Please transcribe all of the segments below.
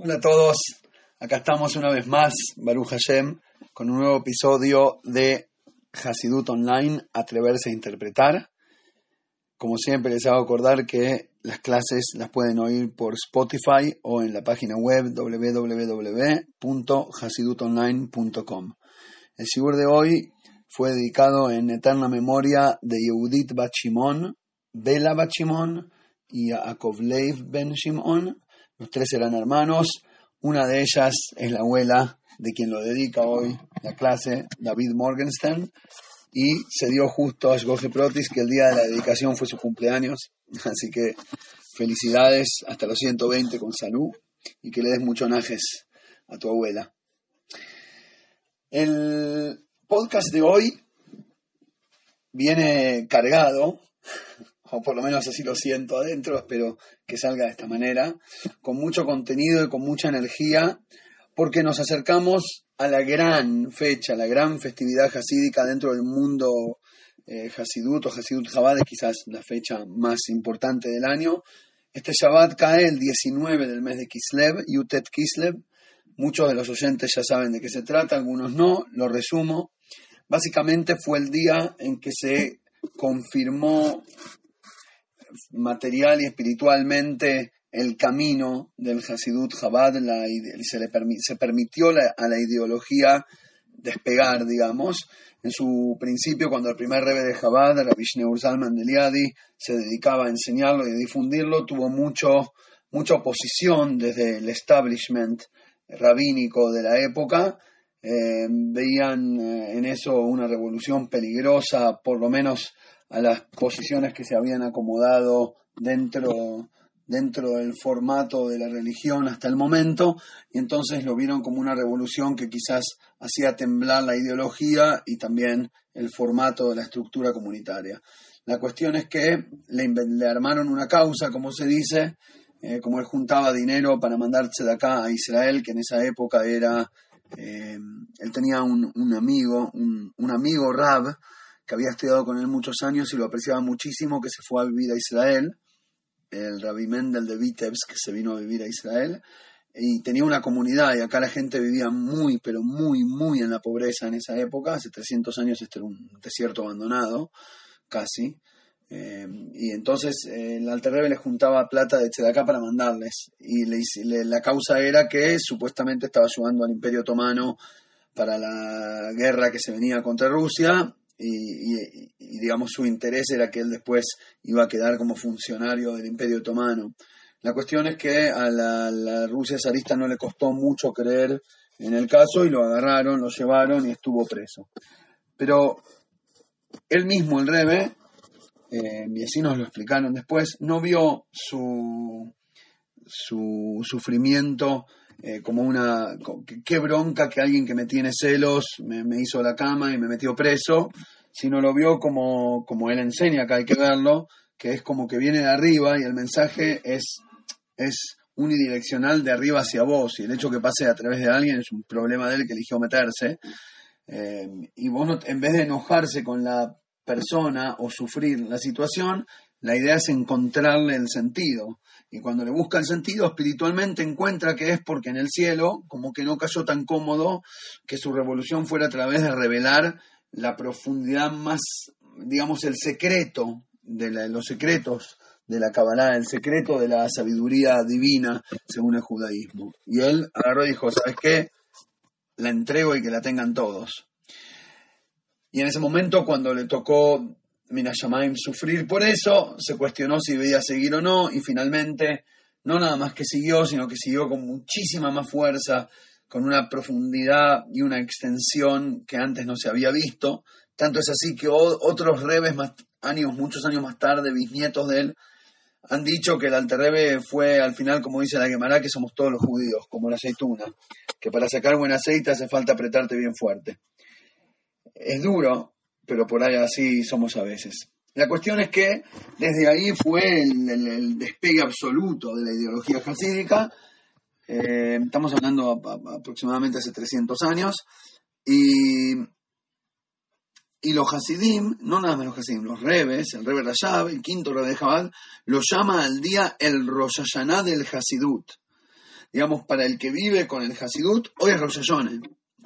Hola a todos, acá estamos una vez más, Baruch Hashem, con un nuevo episodio de Hasidut Online, Atreverse a Interpretar. Como siempre les hago acordar que las clases las pueden oír por Spotify o en la página web www.hasidutonline.com. El Shigur de hoy fue dedicado en eterna memoria de Yehudit Bachimon, Bela Bachimon y Akovleiv Ben Shimon. Los tres eran hermanos. Una de ellas es la abuela de quien lo dedica hoy la clase, David Morgenstern. Y se dio justo a Jorge Protis que el día de la dedicación fue su cumpleaños. Así que felicidades hasta los 120 con salud y que le des mucho najes a tu abuela. El podcast de hoy viene cargado, o por lo menos así lo siento adentro, espero que salga de esta manera, con mucho contenido y con mucha energía, porque nos acercamos a la gran fecha, la gran festividad hasídica dentro del mundo eh, Hasidut o Hasidut Chabad, es quizás la fecha más importante del año. Este Shabbat cae el 19 del mes de Kislev, Yutet Kislev. Muchos de los oyentes ya saben de qué se trata, algunos no, lo resumo. Básicamente fue el día en que se confirmó material y espiritualmente el camino del Hasidut Chabad, se, le se permitió a la ideología despegar, digamos. En su principio, cuando el primer rebe de Chabad, Rabbi Shneur Zalman de se dedicaba a enseñarlo y difundirlo, tuvo mucho, mucha oposición desde el establishment rabínico de la época, eh, veían eh, en eso una revolución peligrosa, por lo menos a las posiciones que se habían acomodado dentro, dentro del formato de la religión hasta el momento, y entonces lo vieron como una revolución que quizás hacía temblar la ideología y también el formato de la estructura comunitaria. La cuestión es que le, armaron una causa, como se dice, eh, como él juntaba dinero para mandarse de acá a Israel, que en esa época era eh, él tenía un, amigo, un, amigo Rab, que había estudiado con él muchos años y lo apreciaba muchísimo, que se fue a vivir a Israel, el Rabbi Mendel de Vitebsk, que se vino a vivir a Israel, y tenía una comunidad, y acá la gente vivía muy, pero muy, muy en la pobreza en esa época, hace 300 años este era un desierto abandonado, casi, eh, y entonces eh, el Alter Rebbe juntaba plata de Tzedakah para mandarles. Y la causa era que supuestamente estaba ayudando al Imperio Otomano para la guerra que se venía contra Rusia. Y, digamos su interés era que él después iba a quedar como funcionario del Imperio Otomano. La cuestión es que a la, Rusia zarista no le costó mucho creer en el caso y lo agarraron, lo llevaron y estuvo preso. Pero él mismo, el Rebe, eh, vecinos lo explicaron después, no vio su, su sufrimiento eh, como una, qué bronca que alguien que me tiene celos me, hizo la cama y me metió preso, sino lo vio como, como él enseña, que hay que verlo, que es como que viene de arriba y el mensaje es, es unidireccional de arriba hacia vos y el hecho que pase a través de alguien es un problema de él que eligió meterse. Eh, y vos en vez de enojarse con la persona o sufrir la situación, la idea es encontrarle el sentido. Y cuando le busca el sentido, espiritualmente encuentra que es porque en el cielo, como que no cayó tan cómodo, que su revolución fuera a través de revelar la profundidad más, digamos, el secreto de, los secretos de la Kabbalah, el secreto de la sabiduría divina según el judaísmo. Y él agarró y dijo, ¿sabes qué? La entrego y que la tengan todos. Y en ese momento, cuando le tocó Minashamaim sufrir por eso, se cuestionó si debía seguir o no, y finalmente, no nada más que siguió, sino que siguió con muchísima más fuerza, con una profundidad y una extensión que antes no se había visto. Tanto es así que otros rebes, más, años, muchos años más tarde, bisnietos de él, han dicho que el Alterrebe fue al final, como dice la Gemara, que somos todos los judíos, como la aceituna, que para sacar buen aceite hace falta apretarte bien fuerte es duro, pero por ahí así somos a veces. La cuestión es que desde ahí fue el, despegue absoluto de la ideología hasídica. Eh, estamos hablando aproximadamente hace 300 años. Y, y los Hasidim, no nada más los Hasidim, los Rebes, el Rebe el quinto Rebe de Jabal, lo llama al día el Rosh Hashanah del Hasidut. digamos, para el que vive con el Hasidut, hoy es Rosh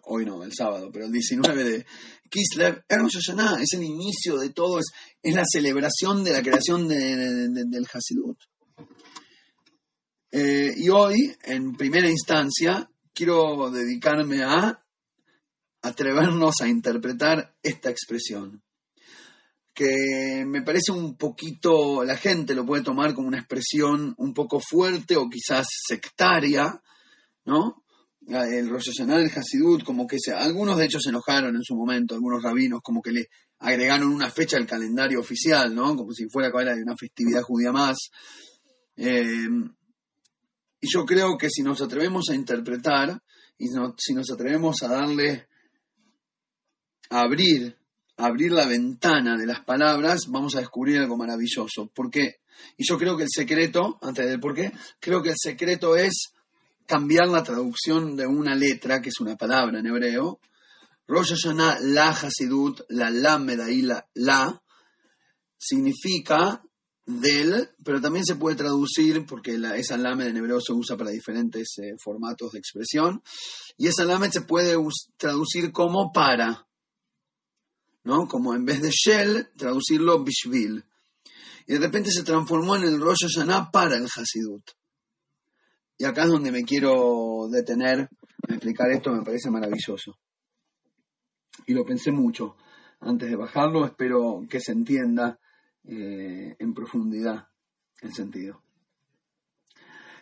Hoy no, el sábado, pero el 19 de Kislev Rosh es el inicio de todo, es, es la celebración de la creación del Hasidut. Eh, y hoy, en primera instancia, quiero dedicarme a atrevernos a interpretar esta expresión, que me parece un poquito, la gente lo puede tomar como una expresión un poco fuerte o quizás sectaria, ¿no? El Rosh del Hasidut, como que se, algunos de hecho se enojaron en su momento, algunos rabinos como que le agregaron una fecha al calendario oficial, ¿no? Como si fuera de una festividad judía más. Eh, y yo creo que si nos atrevemos a interpretar y si nos atrevemos a darle, a abrir, abrir la ventana de las palabras, vamos a descubrir algo maravilloso. ¿Por qué? Y yo creo que el secreto, antes del por qué, creo que el secreto es cambiar la traducción de una letra, que es una palabra en hebreo. Rosh Hashanah, la Hasidut, la Lameda y la La, significa del, pero también se puede traducir, porque esa lamed en hebreo se usa para diferentes eh, formatos de expresión, y esa lamed se puede traducir como para, ¿no? Como en vez de shell, traducirlo bishvil. Y de repente se transformó en el Rosh Hashanah para el Hasidut. Y acá es donde me quiero detener explicar esto, me parece maravilloso. Y lo pensé mucho antes de bajarlo, espero que se entienda eh, en profundidad el sentido.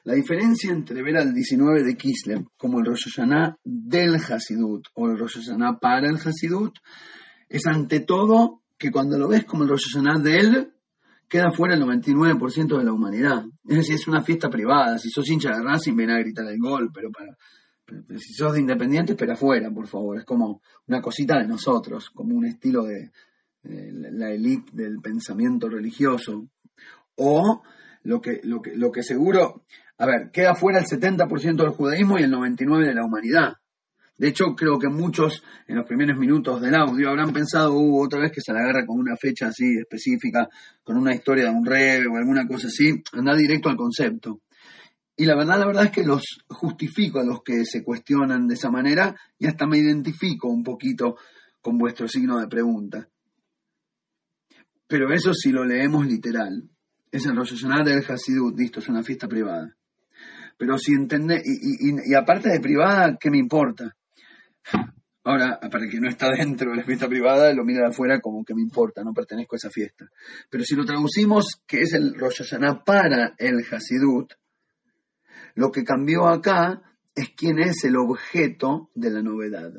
La diferencia entre ver al 19 de Kislev como el Rosh del Hasidut o el Rosh para el Hasidut es ante todo que cuando lo ves como el Rosh Hashanah de él, queda fuera el 99% de la humanidad. Es decir, es una fiesta privada. Si sos hincha de Racing, ven a gritar el gol, pero, para, si sos de Independiente, espera afuera, por favor. Es como una cosita de nosotros, como un estilo de, la élite del pensamiento religioso, o lo que, lo, que, lo que seguro, a ver, queda fuera el 70% del judaísmo y el 99% de la humanidad. De hecho, creo que muchos en los primeros minutos del audio habrán pensado, uh, otra vez que se la agarra con una fecha así específica, con una historia de un rebe o alguna cosa así, anda directo al concepto. Y la verdad, la verdad es que los justifico a los que se cuestionan de esa manera y hasta me identifico un poquito con vuestro signo de pregunta. Pero eso si lo leemos literal. Es el Rosh Hashanah del Hasidut, listo, es una fiesta privada. Pero si entendés, y, aparte de privada, ¿qué me importa? Ahora, para el que no está dentro de la fiesta privada, lo mira de afuera como que me importa, no pertenezco a esa fiesta. Pero si lo traducimos, que es el Rosh Hashanah para el Hasidut, lo que cambió acá es quién es el objeto de la novedad.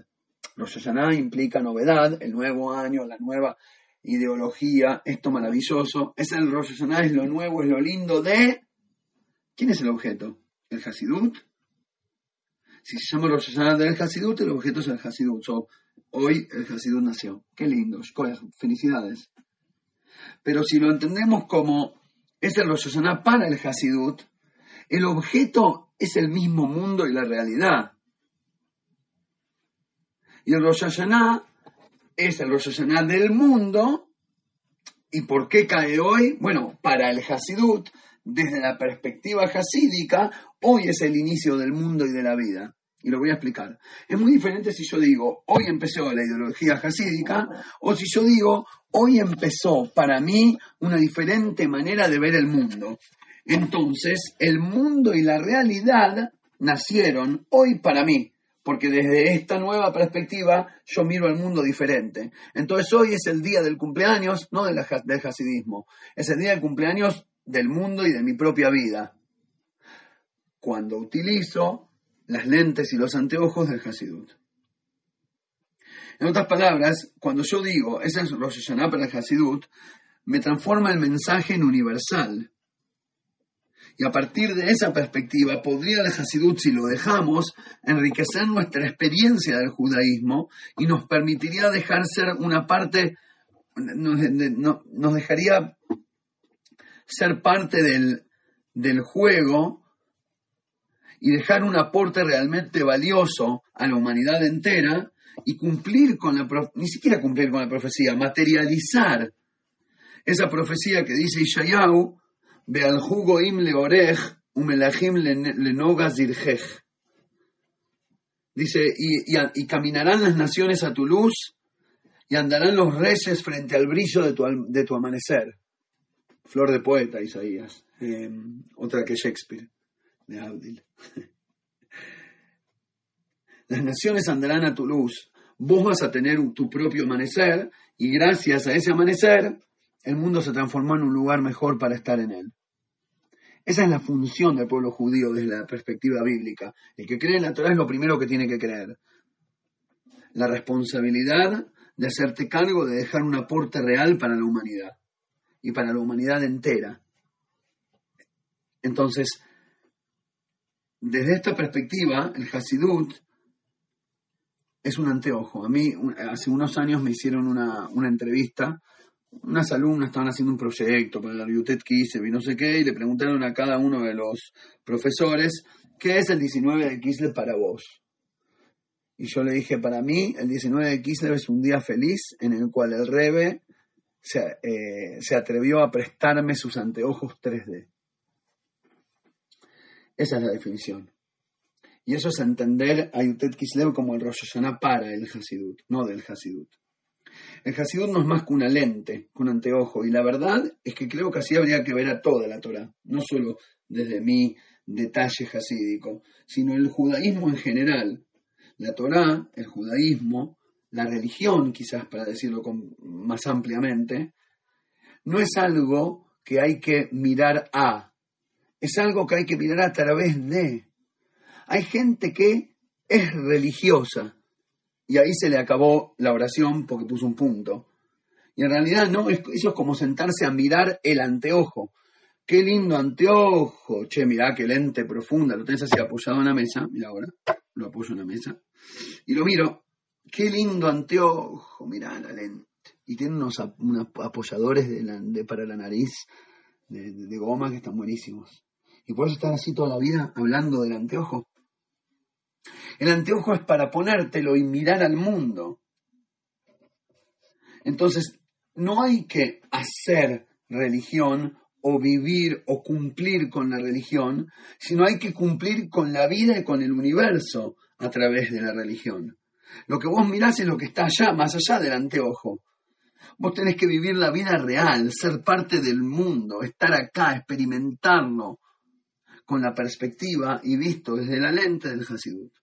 Rosh Hashanah implica novedad, el nuevo año, la nueva ideología, esto maravilloso, es el Rosh Hashanah, es lo nuevo, es lo lindo de... ¿Quién es el objeto? ¿El Hasidut? Si se llama Rosh Hashanah del Hasidut, el objeto es el Hasidut. hoy el Hasidut nació. Qué lindo, felicidades. Pero si lo entendemos como es el Rosh para el Hasidut, el objeto es el mismo mundo y la realidad. Y el Rosh Hashanah es el Rosh Hashanah del mundo. ¿Y por qué cae hoy? Bueno, para el Hasidut, desde la perspectiva hasídica, hoy es el inicio del mundo y de la vida. Y lo voy a explicar. Es muy diferente si yo digo, hoy empezó la ideología hasídica, o si yo digo, hoy empezó para mí una diferente manera de ver el mundo. Entonces, el mundo y la realidad nacieron hoy para mí porque desde esta nueva perspectiva yo miro el mundo diferente. Entonces hoy es el día del cumpleaños, no del, del hasidismo, es el día del cumpleaños del mundo y de mi propia vida. Cuando utilizo las lentes y los anteojos del Hasidut. En otras palabras, cuando yo digo, ese es Rosh Hashanah para el Hasidut, me transforma el mensaje en universal. Y a partir de esa perspectiva, podría el Hasidut, si lo dejamos, enriquecer nuestra experiencia del judaísmo y nos permitiría dejar ser una parte, nos, dejaría ser parte del, del juego y dejar un aporte realmente valioso a la humanidad entera y cumplir con la, ni siquiera cumplir con la profecía, materializar esa profecía que dice Ishayahu, ve al jugo im leorej, umelachim lenoga zirjej. Dice, y, y, caminarán las naciones a tu luz y andarán los reyes frente al brillo de tu, de tu amanecer. Flor de poeta, Isaías. Em, otra que Shakespeare, de Abdil. Las naciones andarán a tu luz. Vos vas a tener tu propio amanecer y gracias a ese amanecer el mundo se transformó en un lugar mejor para estar en él. Esa es la función del pueblo judío desde la perspectiva bíblica. El que cree en la Torah es lo primero que tiene que creer. La responsabilidad de hacerte cargo de dejar un aporte real para la humanidad y para la humanidad entera. Entonces, desde esta perspectiva, el Hasidut es un anteojo. A mí, hace unos años me hicieron una, entrevista, unas alumnas estaban haciendo un proyecto para la Yutet Kislev y no sé qué, y le preguntaron a cada uno de los profesores, ¿qué es el 19 de Kislev para vos? Y yo le dije, para mí, el 19 de Kislev es un día feliz en el cual el Rebe se, eh, se atrevió a prestarme sus anteojos 3D. Esa es la definición. Y eso es entender a Yutet Kislev como el Rosh para el Hasidut, no del Hasidut. El Hasidut no es más que una lente, un anteojo, y la verdad es que creo que así habría que ver a toda la Torah, no solo desde mi detalle hasídico, sino el judaísmo en general. La Torah, el judaísmo, la religión, quizás para decirlo más ampliamente, no es algo que hay que mirar a, es algo que hay que mirar a través de. Hay gente que es religiosa y ahí se le acabó la oración porque puso un punto. Y en realidad no, eso es como sentarse a mirar el anteojo. Qué lindo anteojo. Che, mirá qué lente profunda. Lo tenés así apoyado en la mesa. Mira ahora. Lo apoyo en la mesa. Y lo miro. Qué lindo anteojo. Mirá la lente. Y tiene unos, apoyadores para la nariz de goma que están buenísimos. Y por eso estar así toda la vida hablando del anteojo. El anteojo es para ponértelo y mirar al mundo. Entonces, no hay que hacer religión o vivir o cumplir con la religión, sino hay que cumplir con la vida y con el universo a través de la religión. Lo que vos mirás es lo que está allá, más allá del anteojo. Vos tenés que vivir la vida real, ser parte del mundo, estar acá, experimentarlo, con la perspectiva y visto desde la lente del Hasidut.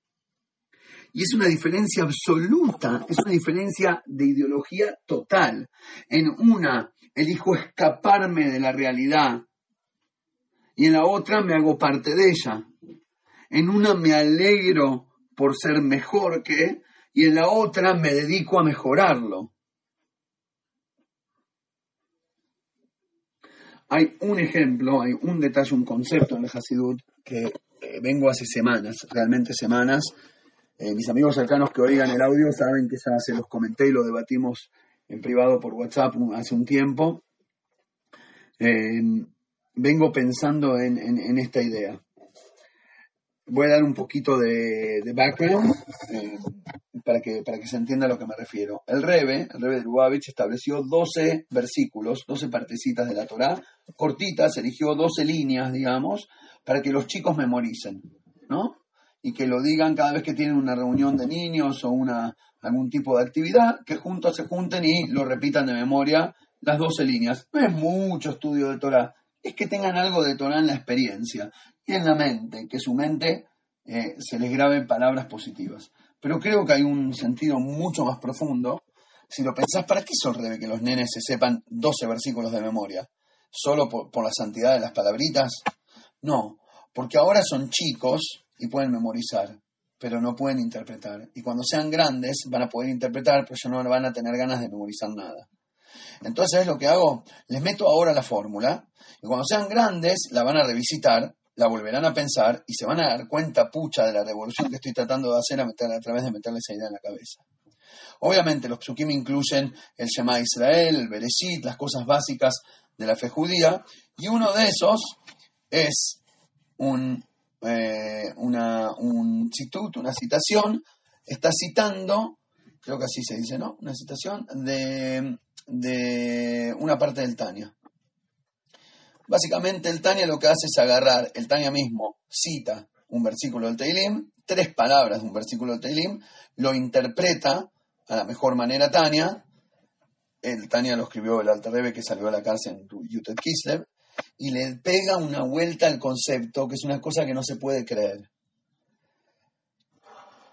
Y es una diferencia absoluta, es una diferencia de ideología total. En una, elijo escaparme de la realidad y en la otra me hago parte de ella. En una me alegro por ser mejor que y en la otra me dedico a mejorarlo. Hay un ejemplo, hay un detalle, un concepto en el Hasidut que eh, vengo hace semanas, realmente semanas. Eh, mis amigos cercanos que oigan el audio saben que ya se los comenté y lo debatimos en privado por WhatsApp hace un tiempo. Eh, vengo pensando en, esta idea. Voy a dar un poquito de, background para que, para que se entienda a lo que me refiero. El Rebe, el Rebe de Lubavitch, estableció 12 versículos, 12 partecitas de la Torá, cortitas, eligió 12 líneas, digamos, para que los chicos memoricen, ¿no? Y que lo digan cada vez que tienen una reunión de niños o una, algún tipo de actividad, que juntos se junten y lo repitan de memoria las 12 líneas. No es mucho estudio de Torah, es que tengan algo de Torah en la experiencia en la mente, que su mente eh, se les graben palabras positivas. Pero creo que hay un sentido mucho más profundo. Si lo pensás, ¿para qué el que los nenes se sepan 12 versículos de memoria? ¿Solo por, la santidad de las palabritas? No, porque ahora son chicos y pueden memorizar, pero no pueden interpretar. Y cuando sean grandes van a poder interpretar, pero ya no van a tener ganas de memorizar nada. Entonces lo que hago? Les meto ahora la fórmula y cuando sean grandes la van a revisitar la volverán a pensar y se van a dar cuenta, pucha, de la revolución que estoy tratando de hacer a, a través de meterle esa idea en la cabeza. Obviamente los psukim incluyen el Shema Israel, el Bereshit, las cosas básicas de la fe judía, y uno de esos es un, eh, una, un una citación, está citando, creo que así se dice, ¿no? Una citación de, de una parte del Tania. Básicamente el Tania lo que hace es agarrar, el Tania mismo cita un versículo del Teilim, tres palabras de un versículo del Teilim, lo interpreta a la mejor manera Tania, el Tania lo escribió el Alter que salió a la cárcel en Yutet Kislev, y le pega una vuelta al concepto, que es una cosa que no se puede creer.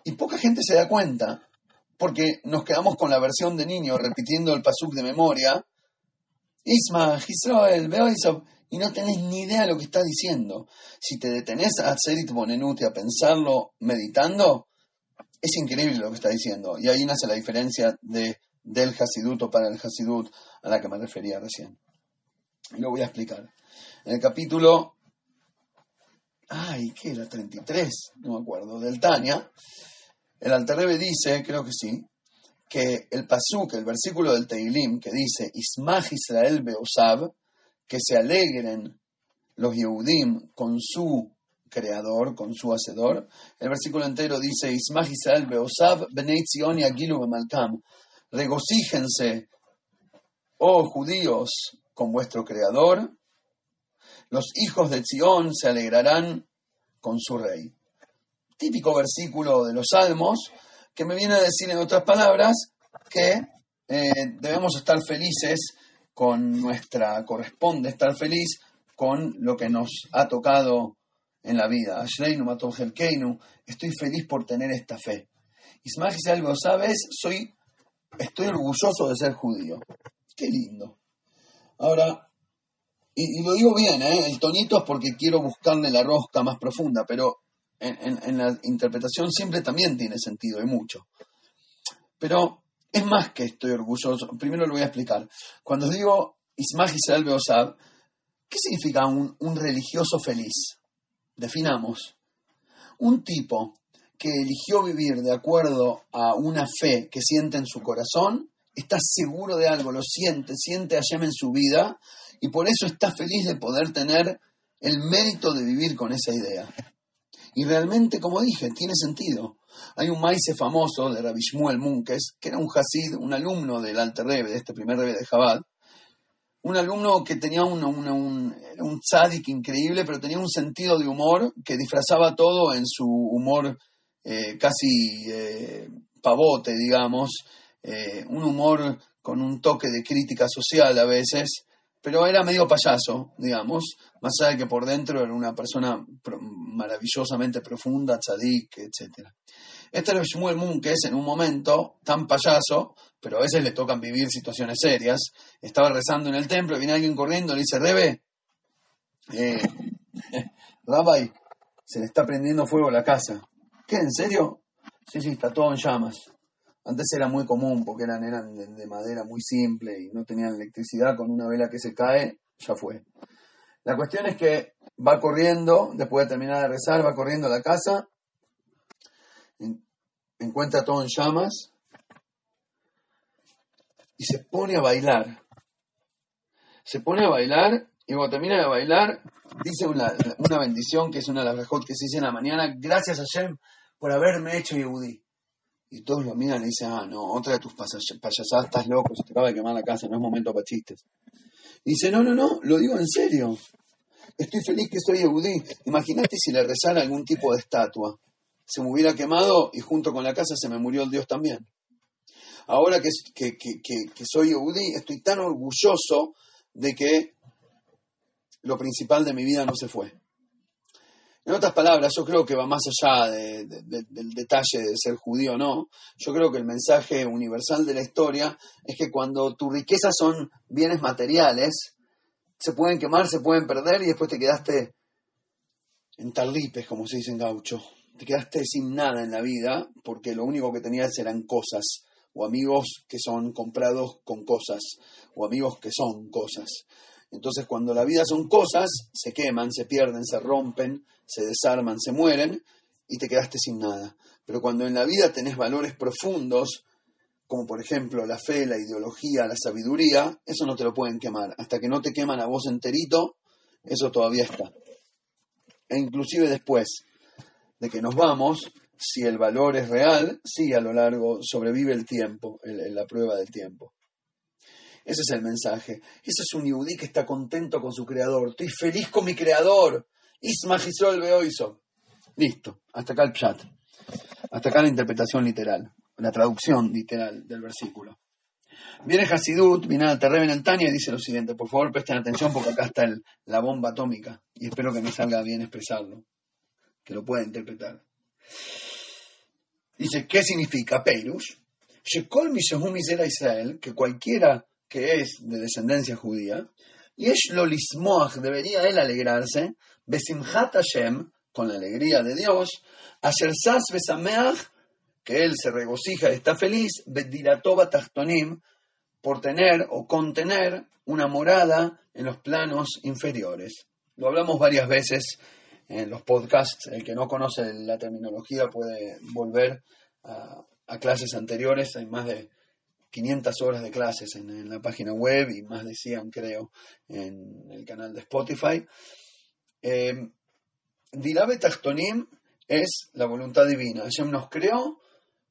Y poca gente se da cuenta, porque nos quedamos con la versión de niño repitiendo el pasuk de memoria, Isma, Israel, Beoisov, y no tenés ni idea de lo que está diciendo. Si te detenés a hacer Bonenut y a pensarlo meditando, es increíble lo que está diciendo. Y ahí nace la diferencia de, del Hasidut o para el Hasidut a la que me refería recién. Lo voy a explicar. En el capítulo, ay, ¿qué era? 33, no me acuerdo, del Tania, el Alterrebe dice, creo que sí, que el pasuk, el versículo del Teilim, que dice, Ismach Israel Beosab, que se alegren los Yehudim con su creador, con su hacedor. El versículo entero dice, Ismach Israel Benei Zion y Agilu Bemalkam. Regocíjense, oh judíos, con vuestro creador. Los hijos de Zion se alegrarán con su rey. Típico versículo de los Salmos, que me viene a decir en otras palabras que eh, debemos estar felices con nuestra, corresponde estar feliz con lo que nos ha tocado en la vida. Estoy feliz por tener esta fe. Ismael si algo sabes, soy, estoy orgulloso de ser judío. Qué lindo. Ahora, y, lo digo bien, ¿eh? el tonito es porque quiero buscarle la rosca más profunda, pero en, en la interpretación siempre también tiene sentido, y mucho. Pero es más que estoy orgulloso. Primero lo voy a explicar. Cuando digo Ismaj Israel Beosab, ¿qué significa un, religioso feliz? Definamos. Un tipo que eligió vivir de acuerdo a una fe que siente en su corazón, está seguro de algo, lo siente, siente a en su vida y por eso está feliz de poder tener el mérito de vivir con esa idea. Y realmente, como dije, tiene sentido. Hay un maíz famoso de Rabbi Shmuel Munkes, que era un Hasid, un alumno del Alter Rebbe, de este primer Rebbe de Jabal, un alumno que tenía un, un, tzadik increíble, pero tenía un sentido de humor que disfrazaba todo en su humor eh, casi eh, pavote, digamos, eh, un humor con un toque de crítica social a veces, pero era medio payaso, digamos, más allá de que por dentro era una persona maravillosamente profunda, tzadik, etc. Este era Shmuel Moon, que es en un momento tan payaso, pero a veces le tocan vivir situaciones serias. Estaba rezando en el templo, viene alguien corriendo, le dice, Rebe, eh, Rabbi, se le está prendiendo fuego la casa. ¿Qué, en serio? Sí, sí, está todo en llamas. Antes era muy común porque eran, eran de, madera muy simple y no tenían electricidad. Con una vela que se cae, ya fue. La cuestión es que va corriendo, después de terminar de rezar, va corriendo a la casa encuentra todo en llamas y se pone a bailar. Se pone a bailar y cuando termina de bailar dice una, bendición que es una de las que se dice en la mañana, gracias a Shem por haberme hecho Yehudi. Y todos lo miran y dicen, ah, no, otra de tus payasadas, estás loco, se te acaba de quemar la casa, no es momento para chistes. Y dice, no, no, no, lo digo en serio. Estoy feliz que soy Yehudi. Imagínate si le rezara algún tipo de estatua se me hubiera quemado y junto con la casa se me murió el Dios también. Ahora que, que, que, soy Eudí, estoy tan orgulloso de que lo principal de mi vida no se fue. En otras palabras, yo creo que va más allá del detalle de ser judío o no. Yo creo que el mensaje universal de la historia es que cuando tu riqueza son bienes materiales, se pueden quemar, se pueden perder y después te quedaste en tarlipes, como se dice en gaucho te quedaste sin nada en la vida porque lo único que tenías eran cosas o amigos que son comprados con cosas o amigos que son cosas. Entonces cuando la vida son cosas, se queman, se pierden, se rompen, se desarman, se mueren y te quedaste sin nada. Pero cuando en la vida tenés valores profundos, como por ejemplo la fe, la ideología, la sabiduría, eso no te lo pueden quemar. Hasta que no te queman a vos enterito, eso todavía está. E inclusive después, de que nos vamos, si el valor es real, sí a lo largo sobrevive el tiempo, la prueba del tiempo. Ese es el mensaje. Ese es un yudí que está contento con su creador. Estoy feliz con mi creador. Isma Gisol Beoiso. Listo. Hasta acá el chat. Hasta acá la interpretación literal. La traducción literal del versículo. Viene Hasidut, al Terreben el Tania y dice lo siguiente. Por favor, presten atención porque acá está la bomba atómica. Y espero que me salga bien expresarlo. Que lo pueda interpretar. Dice, ¿qué significa Peirus? Shekol Misera Israel, que cualquiera que es de descendencia judía, y es Lolismoach, debería él alegrarse, Besimhat Hashem, con la alegría de Dios, Ashersas Besameach, que él se regocija está feliz, Bediratoba Tachtonim, por tener o contener una morada en los planos inferiores. Lo hablamos varias veces en los podcasts. El que no conoce la terminología puede volver a, clases anteriores. Hay más de 500 horas de clases en, la página web y más de 100, creo, en el canal de Spotify. Eh, Dilabe Tachtonim es la voluntad divina. Hashem nos creó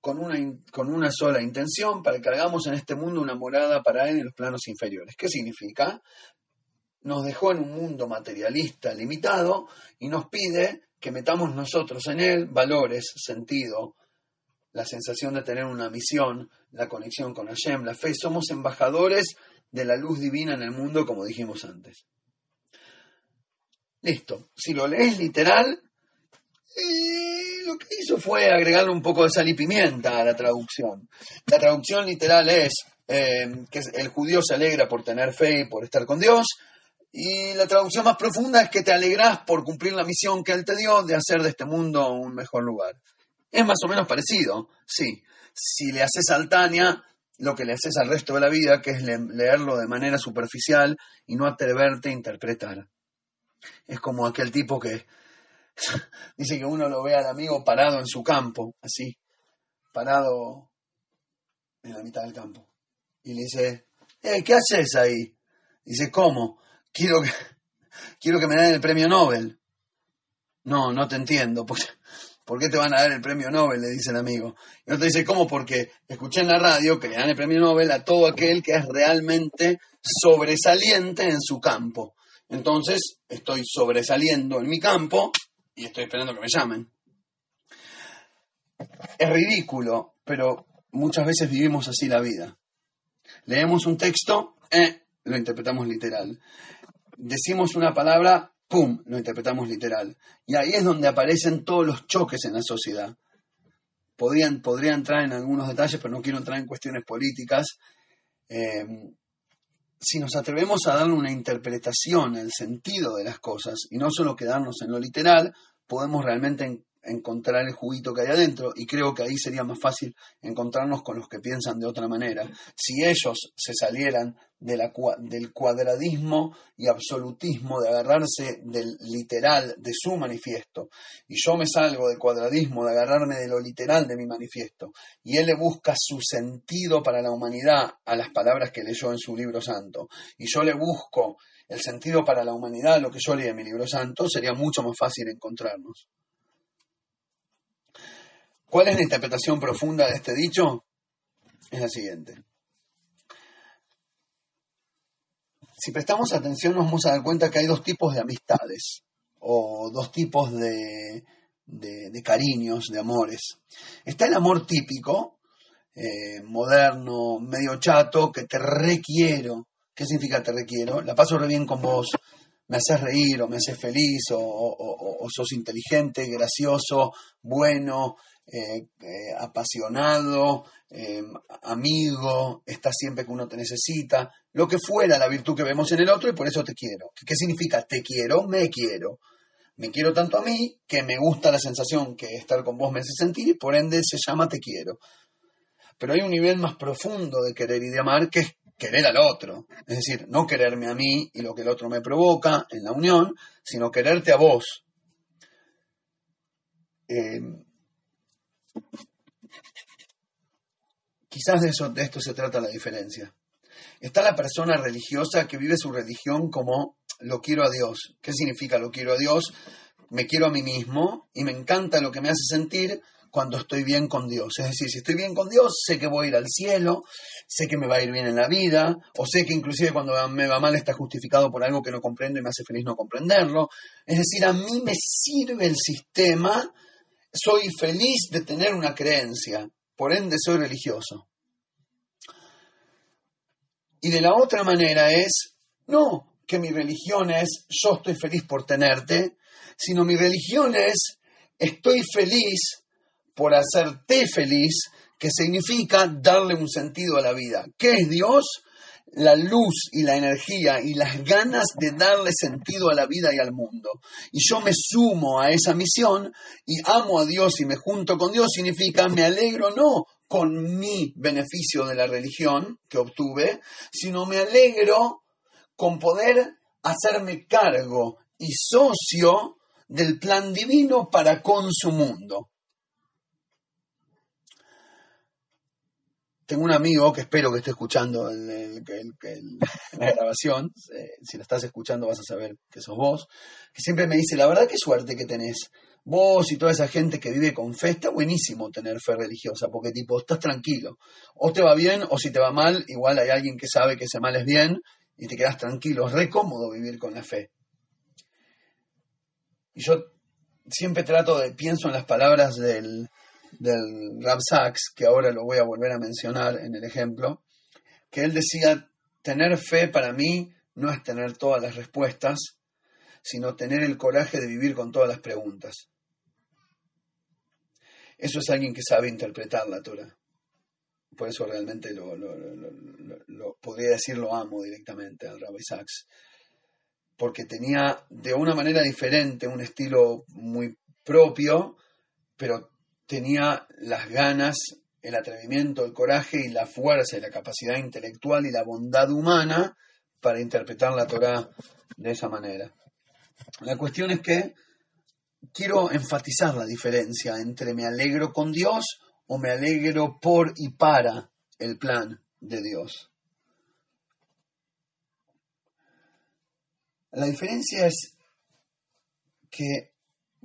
con una, con una sola intención para que hagamos en este mundo una morada para él en los planos inferiores. ¿Qué significa? Nos dejó en un mundo materialista limitado y nos pide que metamos nosotros en él valores, sentido, la sensación de tener una misión, la conexión con Hashem, la fe. Somos embajadores de la luz divina en el mundo, como dijimos antes. Listo. Si lo lees literal, y lo que hizo fue agregarle un poco de sal y pimienta a la traducción. La traducción literal es eh, que el judío se alegra por tener fe y por estar con Dios. Y la traducción más profunda es que te alegras por cumplir la misión que Él te dio de hacer de este mundo un mejor lugar. Es más o menos parecido, sí. Si le haces al Tania lo que le haces al resto de la vida, que es leerlo de manera superficial y no atreverte a interpretar. Es como aquel tipo que Dice que uno lo ve al amigo parado en su campo, así, parado en la mitad del campo. Y le dice, eh, ¿qué haces ahí? Dice, ¿cómo? Quiero que, quiero que me den el premio Nobel. No, no te entiendo. ¿Por, ¿Por qué te van a dar el premio Nobel? Le dice el amigo. Y otro dice, ¿cómo? Porque escuché en la radio que le dan el premio Nobel a todo aquel que es realmente sobresaliente en su campo. Entonces, estoy sobresaliendo en mi campo y estoy esperando que me llamen. Es ridículo, pero muchas veces vivimos así la vida. Leemos un texto, eh, lo interpretamos literal. Decimos una palabra, ¡pum!, lo interpretamos literal. Y ahí es donde aparecen todos los choques en la sociedad. Podrían, podría entrar en algunos detalles, pero no quiero entrar en cuestiones políticas. Eh, si nos atrevemos a darle una interpretación al sentido de las cosas y no solo quedarnos en lo literal, podemos realmente encontrar el juguito que hay adentro y creo que ahí sería más fácil encontrarnos con los que piensan de otra manera. Si ellos se salieran del cuadradismo y absolutismo, de agarrarse del literal de su manifiesto, y yo me salgo del cuadradismo, de agarrarme de lo literal de mi manifiesto, y él le busca su sentido para la humanidad a las palabras que leyó en su libro santo, y yo le busco el sentido para la humanidad lo que yo leí en mi libro santo, sería mucho más fácil encontrarnos. ¿Cuál es la interpretación profunda de este dicho? Es la siguiente. Si prestamos atención nos vamos a dar cuenta que hay dos tipos de amistades o dos tipos de, cariños, de amores. Está el amor típico, eh, moderno, medio chato, que te requiero. ¿Qué significa te requiero? La paso re bien con vos, me haces reír o me haces feliz o sos inteligente, gracioso, bueno, eh, eh, apasionado, eh, amigo, está siempre que uno te necesita, lo que fuera la virtud que vemos en el otro y por eso te quiero. ¿Qué significa? Te quiero, me quiero. Me quiero tanto a mí que me gusta la sensación que estar con vos me hace sentir y por ende se llama te quiero. Pero hay un nivel más profundo de querer y de amar que es querer al otro. Es decir, no quererme a mí y lo que el otro me provoca en la unión, sino quererte a vos. Eh, Quizás de, eso, de esto se trata la diferencia. Está la persona religiosa que vive su religión como lo quiero a Dios. ¿Qué significa lo quiero a Dios? Me quiero a mí mismo y me encanta lo que me hace sentir cuando estoy bien con Dios. Es decir, si estoy bien con Dios, sé que voy a ir al cielo, sé que me va a ir bien en la vida, o sé que inclusive cuando me va mal está justificado por algo que no comprendo y me hace feliz no comprenderlo. Es decir, a mí me sirve el sistema, soy feliz de tener una creencia, por ende soy religioso. Y de la otra manera es, no que mi religión es yo estoy feliz por tenerte, sino mi religión es estoy feliz por hacerte feliz, que significa darle un sentido a la vida. ¿Qué es Dios? La luz y la energía y las ganas de darle sentido a la vida y al mundo. Y yo me sumo a esa misión y amo a Dios y me junto con Dios, significa me alegro no con mi beneficio de la religión que obtuve, sino me alegro con poder hacerme cargo y socio del plan divino para con su mundo. Tengo un amigo que espero que esté escuchando la grabación. Eh, si la estás escuchando vas a saber que sos vos. Que siempre me dice, la verdad qué suerte que tenés. Vos y toda esa gente que vive con fe, está buenísimo tener fe religiosa, porque tipo, estás tranquilo. O te va bien, o si te va mal, igual hay alguien que sabe que ese mal es bien y te quedas tranquilo. Es re cómodo vivir con la fe. Y yo siempre trato de, pienso en las palabras del, del Rav Sachs, que ahora lo voy a volver a mencionar en el ejemplo, que él decía, tener fe para mí no es tener todas las respuestas, sino tener el coraje de vivir con todas las preguntas. Eso es alguien que sabe interpretar la Torah. Por eso realmente lo, lo, podría decir lo amo directamente al Rabbi Sachs. Porque tenía de una manera diferente un estilo muy propio, pero tenía las ganas, el atrevimiento, el coraje y la fuerza y la capacidad intelectual y la bondad humana para interpretar la Torah de esa manera. La cuestión es que quiero enfatizar la diferencia entre me alegro con Dios o me alegro por y para el plan de Dios. La diferencia es que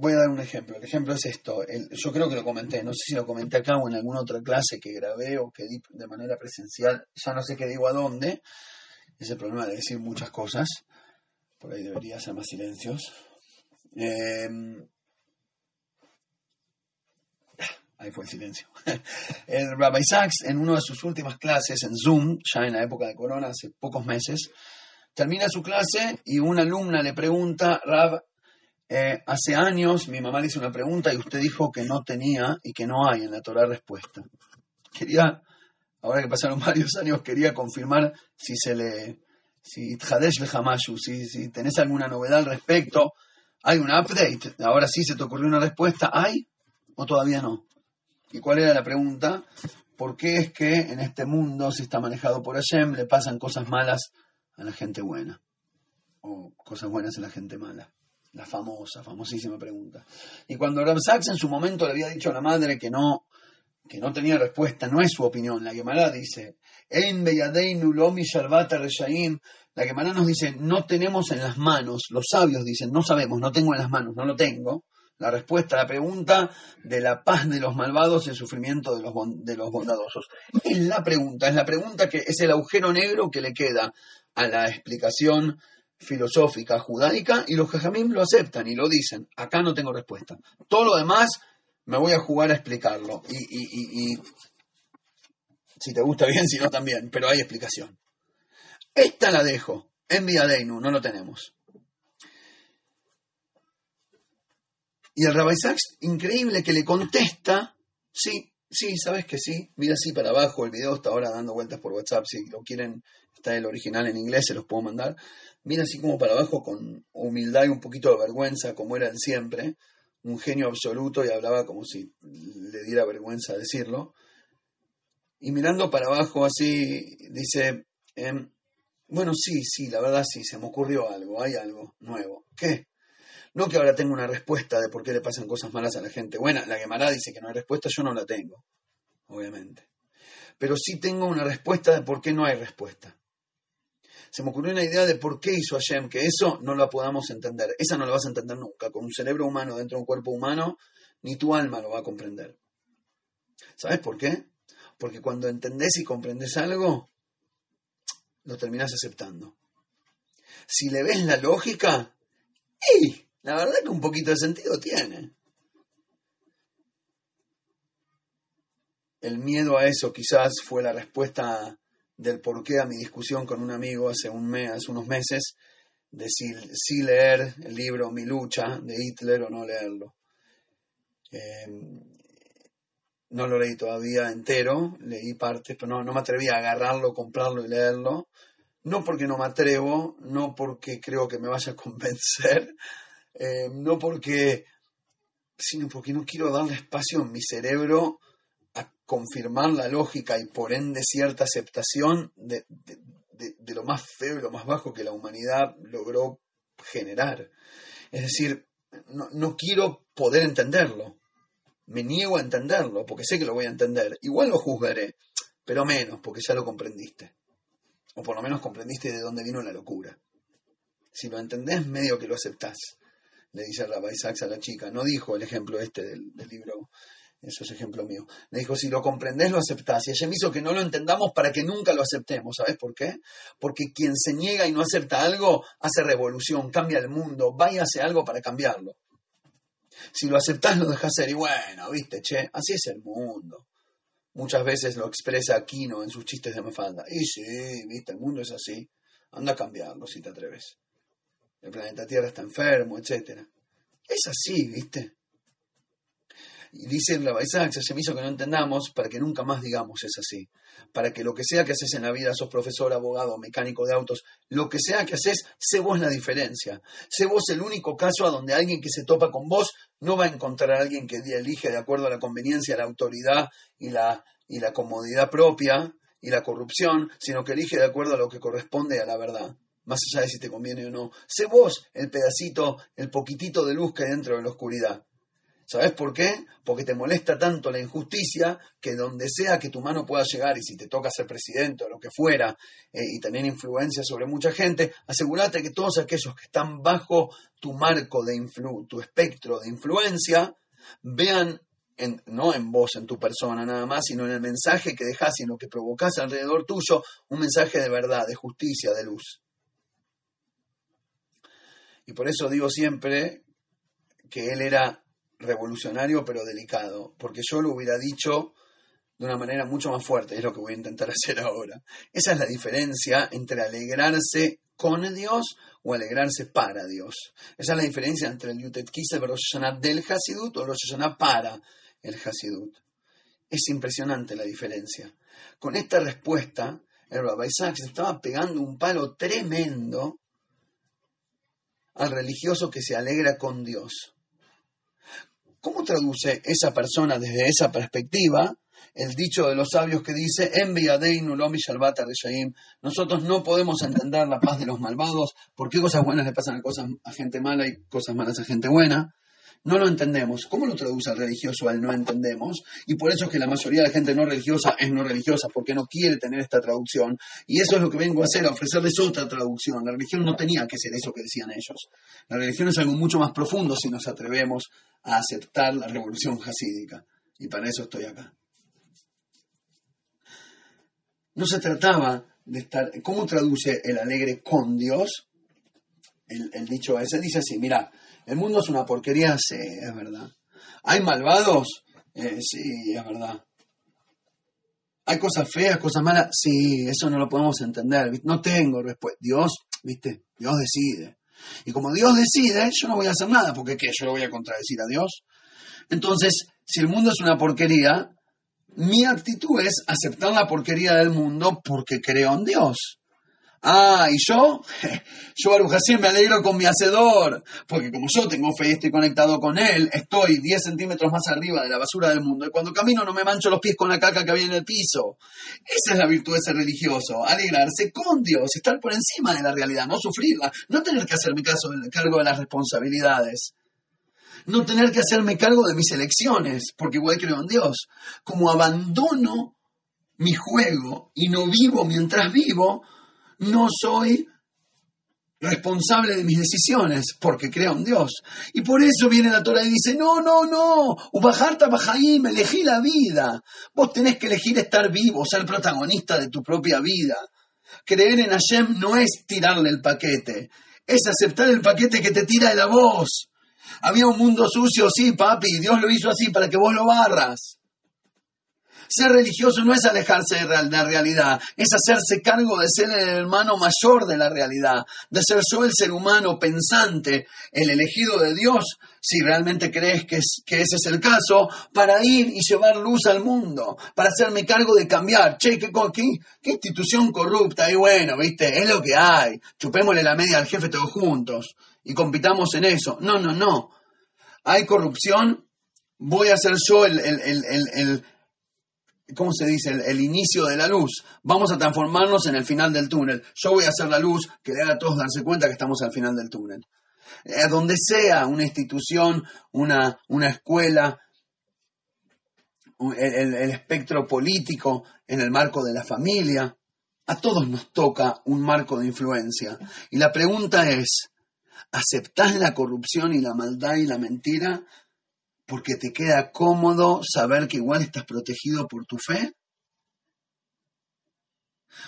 Voy a dar un ejemplo. El ejemplo es esto. yo creo que lo comenté. No sé si lo comenté acá o en alguna otra clase que grabé o que di de manera presencial. Ya no sé qué digo a dónde. Es el problema de decir muchas cosas. Por ahí debería hacer más silencios. Em, ahí fue el silencio. El Rabbi Sachs, en una de sus últimas clases en Zoom, ya en la época de Corona, hace pocos meses, termina su clase y una alumna le pregunta, Rab, eh, hace años mi mamá le hizo una pregunta y usted dijo que no tenía y que no hay en la Torah respuesta. Quería, ahora que pasaron varios años, quería confirmar si se le, si Tjadesh le si, si tenés alguna novedad al respecto. ¿Hay un update? Ahora sí se te ocurrió una respuesta. ¿Hay o todavía no? ¿Y cuál era la pregunta? ¿Por qué es que en este mundo, si está manejado por Hashem, le pasan cosas malas a la gente buena? O cosas buenas a la gente mala. La famosa, famosísima pregunta. Y cuando Rav Sachs en su momento le había dicho a la madre que no, que no tenía respuesta, no es su opinión. La Gemara dice, la Gemara nos dice, no tenemos en las manos, los sabios dicen, no sabemos, no tengo en las manos, no lo tengo. La respuesta a la pregunta de la paz de los malvados y el sufrimiento de los, de los bondadosos. Es la pregunta, es la pregunta que es el agujero negro que le queda a la explicación filosófica judaica y los jajamim lo aceptan y lo dicen. Acá no tengo respuesta. Todo lo demás me voy a jugar a explicarlo. Y, si te gusta bien, si no también, pero hay explicación. Esta la dejo. En Viadeinu, no lo tenemos. Y el Rabbi Sachs, increíble que le contesta, sí, sí, sabes que sí, mira así para abajo, el video está ahora dando vueltas por WhatsApp, si lo quieren, está el original en inglés, se los puedo mandar mira así como para abajo con humildad y un poquito de vergüenza, como era siempre, un genio absoluto y hablaba como si le diera vergüenza decirlo. Y mirando para abajo así, dice, em, bueno, sí, sí, la verdad sí, se me ocurrió algo, hay algo nuevo. ¿Qué? No que ahora tengo una respuesta de por qué le pasan cosas malas a la gente. Bueno, la Gemara dice que no hay respuesta, yo no la tengo, obviamente. Pero sí tengo una respuesta de por qué no hay respuesta se me ocurrió una idea de por qué hizo Hashem, que eso no lo podamos entender. Esa no la vas a entender nunca. Con un cerebro humano dentro de un cuerpo humano, ni tu alma lo va a comprender. ¿Sabes por qué? Porque cuando entendés y comprendes algo, lo terminás aceptando. Si le ves la lógica, ¡y! La verdad que un poquito de sentido tiene. El miedo a eso quizás fue la respuesta del porqué a mi discusión con un amigo hace, un mes, hace unos meses de si, leer el libro Mi lucha de Hitler o no leerlo. Em, no lo leí todavía entero, leí partes, pero no, no me atreví a agarrarlo, comprarlo y leerlo. No porque no me atrevo, no porque creo que me vaya a convencer, em, no porque, sino porque no quiero darle espacio en mi cerebro a confirmar la lógica y por ende cierta aceptación de, lo más feo y lo más bajo que la humanidad logró generar. Es decir, no, quiero poder entenderlo. Me niego a entenderlo porque sé que lo voy a entender. Igual lo juzgaré, pero menos porque ya lo comprendiste. O por lo menos comprendiste de dónde vino la locura. Si lo entendés, medio que lo aceptás, le dice Rabbi Sachs a la chica. No dijo el ejemplo este del libro eso es ejemplo mío. Le dijo, si lo comprendés, lo aceptás. Y ella me hizo que no lo entendamos para que nunca lo aceptemos. ¿Sabes por qué? Porque quien se niega y no acepta algo, hace revolución, cambia el mundo, va y hace algo para cambiarlo. Si lo aceptás, lo dejas ser. Y bueno, viste, che, así es el mundo. Muchas veces lo expresa Aquino en sus chistes de Mafalda. Y sí, viste, el mundo es así. Anda a cambiarlo si te atreves. El planeta Tierra está enfermo, etc. Es así, viste. Y dice la Isaac, se me hizo que no entendamos para que nunca más digamos es así. Para que lo que sea que haces en la vida, sos profesor, abogado, mecánico de autos, lo que sea que haces, sé vos la diferencia. Sé vos el único caso a donde alguien que se topa con vos no va a encontrar a alguien que elige de acuerdo a la conveniencia, la autoridad y la, y la comodidad propia y la corrupción, sino que elige de acuerdo a lo que corresponde a la verdad más allá de si te conviene o no. Sé vos el pedacito, el poquitito de luz que hay dentro de la oscuridad. ¿Sabes por qué? Porque te molesta tanto la injusticia que donde sea que tu mano pueda llegar y si te toca ser presidente o lo que fuera eh, y tener influencia sobre mucha gente, asegúrate que todos aquellos que están bajo tu marco de influ tu espectro de influencia, vean no en vos, en tu persona nada más, sino en el mensaje que dejas y en lo que provocas alrededor tuyo, un mensaje de verdad, de justicia, de luz. Y por eso digo siempre que él era revolucionario pero delicado, porque yo lo hubiera dicho de una manera mucho más fuerte, es lo que voy a intentar hacer ahora. Esa es la diferencia entre alegrarse con Dios o alegrarse para Dios. Esa es la diferencia entre el Yutet Kislev Rosh del Hasidut o Rosh Hashanah para el Hasidut. Es impresionante la diferencia. Con esta respuesta, el Rabbi Sachs estaba pegando un palo tremendo al religioso que se alegra con Dios. ¿Cómo traduce esa persona desde esa perspectiva el dicho de los sabios que dice, nosotros no podemos entender la paz de los malvados, por qué cosas buenas le pasan a, cosas, a gente mala y cosas malas a gente buena? No lo entendemos. ¿Cómo lo traduce el religioso al no entendemos? Y por eso es que la mayoría de la gente no religiosa es no religiosa, porque no quiere tener esta traducción. Y eso es lo que vengo a hacer, a ofrecerles otra traducción. La religión no tenía que ser eso que decían ellos. La religión es algo mucho más profundo si nos atrevemos a aceptar la revolución jasídica. Y para eso estoy acá. No se trataba de estar... ¿Cómo traduce el alegre con Dios? El, el dicho ese dice así, mira, el mundo es una porquería, sí, es verdad. ¿Hay malvados? Eh, sí, es verdad. ¿Hay cosas feas, cosas malas? Sí, eso no lo podemos entender. No tengo respuesta. Dios, viste, Dios decide. Y como Dios decide, yo no voy a hacer nada, porque ¿qué? Yo lo voy a contradecir a Dios. Entonces, si el mundo es una porquería, mi actitud es aceptar la porquería del mundo porque creo en Dios. Ah, y yo, yo Baruch me alegro con mi hacedor, porque como yo tengo fe y estoy conectado con él, estoy 10 centímetros más arriba de la basura del mundo, y cuando camino no me mancho los pies con la caca que había en el piso. Esa es la virtud de ser religioso, alegrarse con Dios, estar por encima de la realidad, no sufrirla, no tener que hacerme caso, cargo de las responsabilidades. No tener que hacerme cargo de mis elecciones, porque igual creo en Dios. Como abandono mi juego y no vivo mientras vivo, no soy responsable de mis decisiones porque creo en Dios. Y por eso viene la Torah y dice, no, no, no, Ubajarta Bajaim, elegí la vida. Vos tenés que elegir estar vivo, ser protagonista de tu propia vida. Creer en Hashem no es tirarle el paquete, es aceptar el paquete que te tira de la voz. Había un mundo sucio, sí, papi, Dios lo hizo así para que vos lo barras. Ser religioso no es alejarse de la realidad, es hacerse cargo de ser el hermano mayor de la realidad, de ser yo el ser humano pensante, el elegido de Dios, si realmente crees que, ese es el caso, para ir y llevar luz al mundo, para hacerme cargo de cambiar. Che, ¿qué, institución corrupta? Y bueno, viste, es lo que hay. Chupémosle la media al jefe todos juntos y compitamos en eso. No, no, no. Hay corrupción, voy a ser yo el ¿cómo se dice? El, inicio de la luz. Vamos a transformarnos en el final del túnel. Yo voy a hacer la luz que le haga a todos darse cuenta que estamos al final del túnel. Eh, donde sea una institución, una, una escuela, el, el espectro político, en el marco de la familia, a todos nos toca un marco de influencia. Y la pregunta es, ¿aceptás la corrupción y la maldad y la mentira porque te queda cómodo saber que igual estás protegido por tu fe?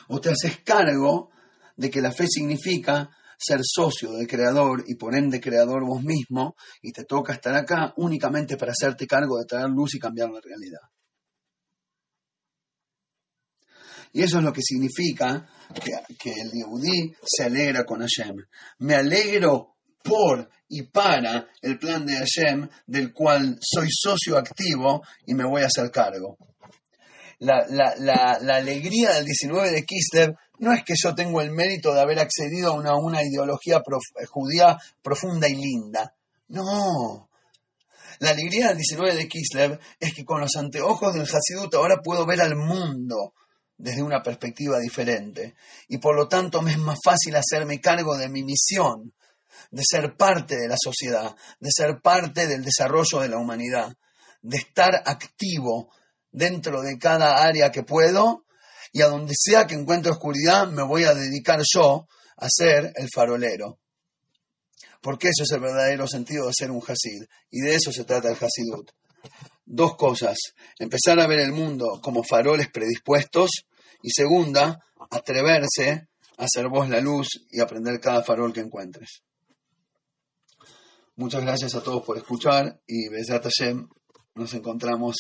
¿O te haces cargo de que la fe significa ser socio del Creador y por ende Creador vos mismo y te toca estar acá únicamente para hacerte cargo de traer luz y cambiar la realidad? Y eso es lo que significa que, el Yehudí se alegra con Hashem. Me alegro por y para el plan de Hashem, del cual soy socio activo y me voy a hacer cargo. La, alegría del 19 de Kislev no es que yo tengo el mérito de haber accedido a una, una ideología judía profunda y linda. No. La alegría del 19 de Kislev es que con los anteojos del Hasidut ahora puedo ver al mundo desde una perspectiva diferente. Y por lo tanto me es más fácil hacerme cargo de mi misión, de ser parte de la sociedad, de ser parte del desarrollo de la humanidad, de estar activo dentro de cada área que puedo y a donde sea que encuentre oscuridad me voy a dedicar yo a ser el farolero. Porque eso es el verdadero sentido de ser un Hasid. Y de eso se trata el Hasidut. Dos cosas. Empezar a ver el mundo como faroles predispuestos. Y segunda, atreverse a hacer vos la luz y aprender cada farol que encuentres. Muchas gracias a todos por escuchar y Besat Hashem nos encontramos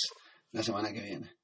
la semana que viene.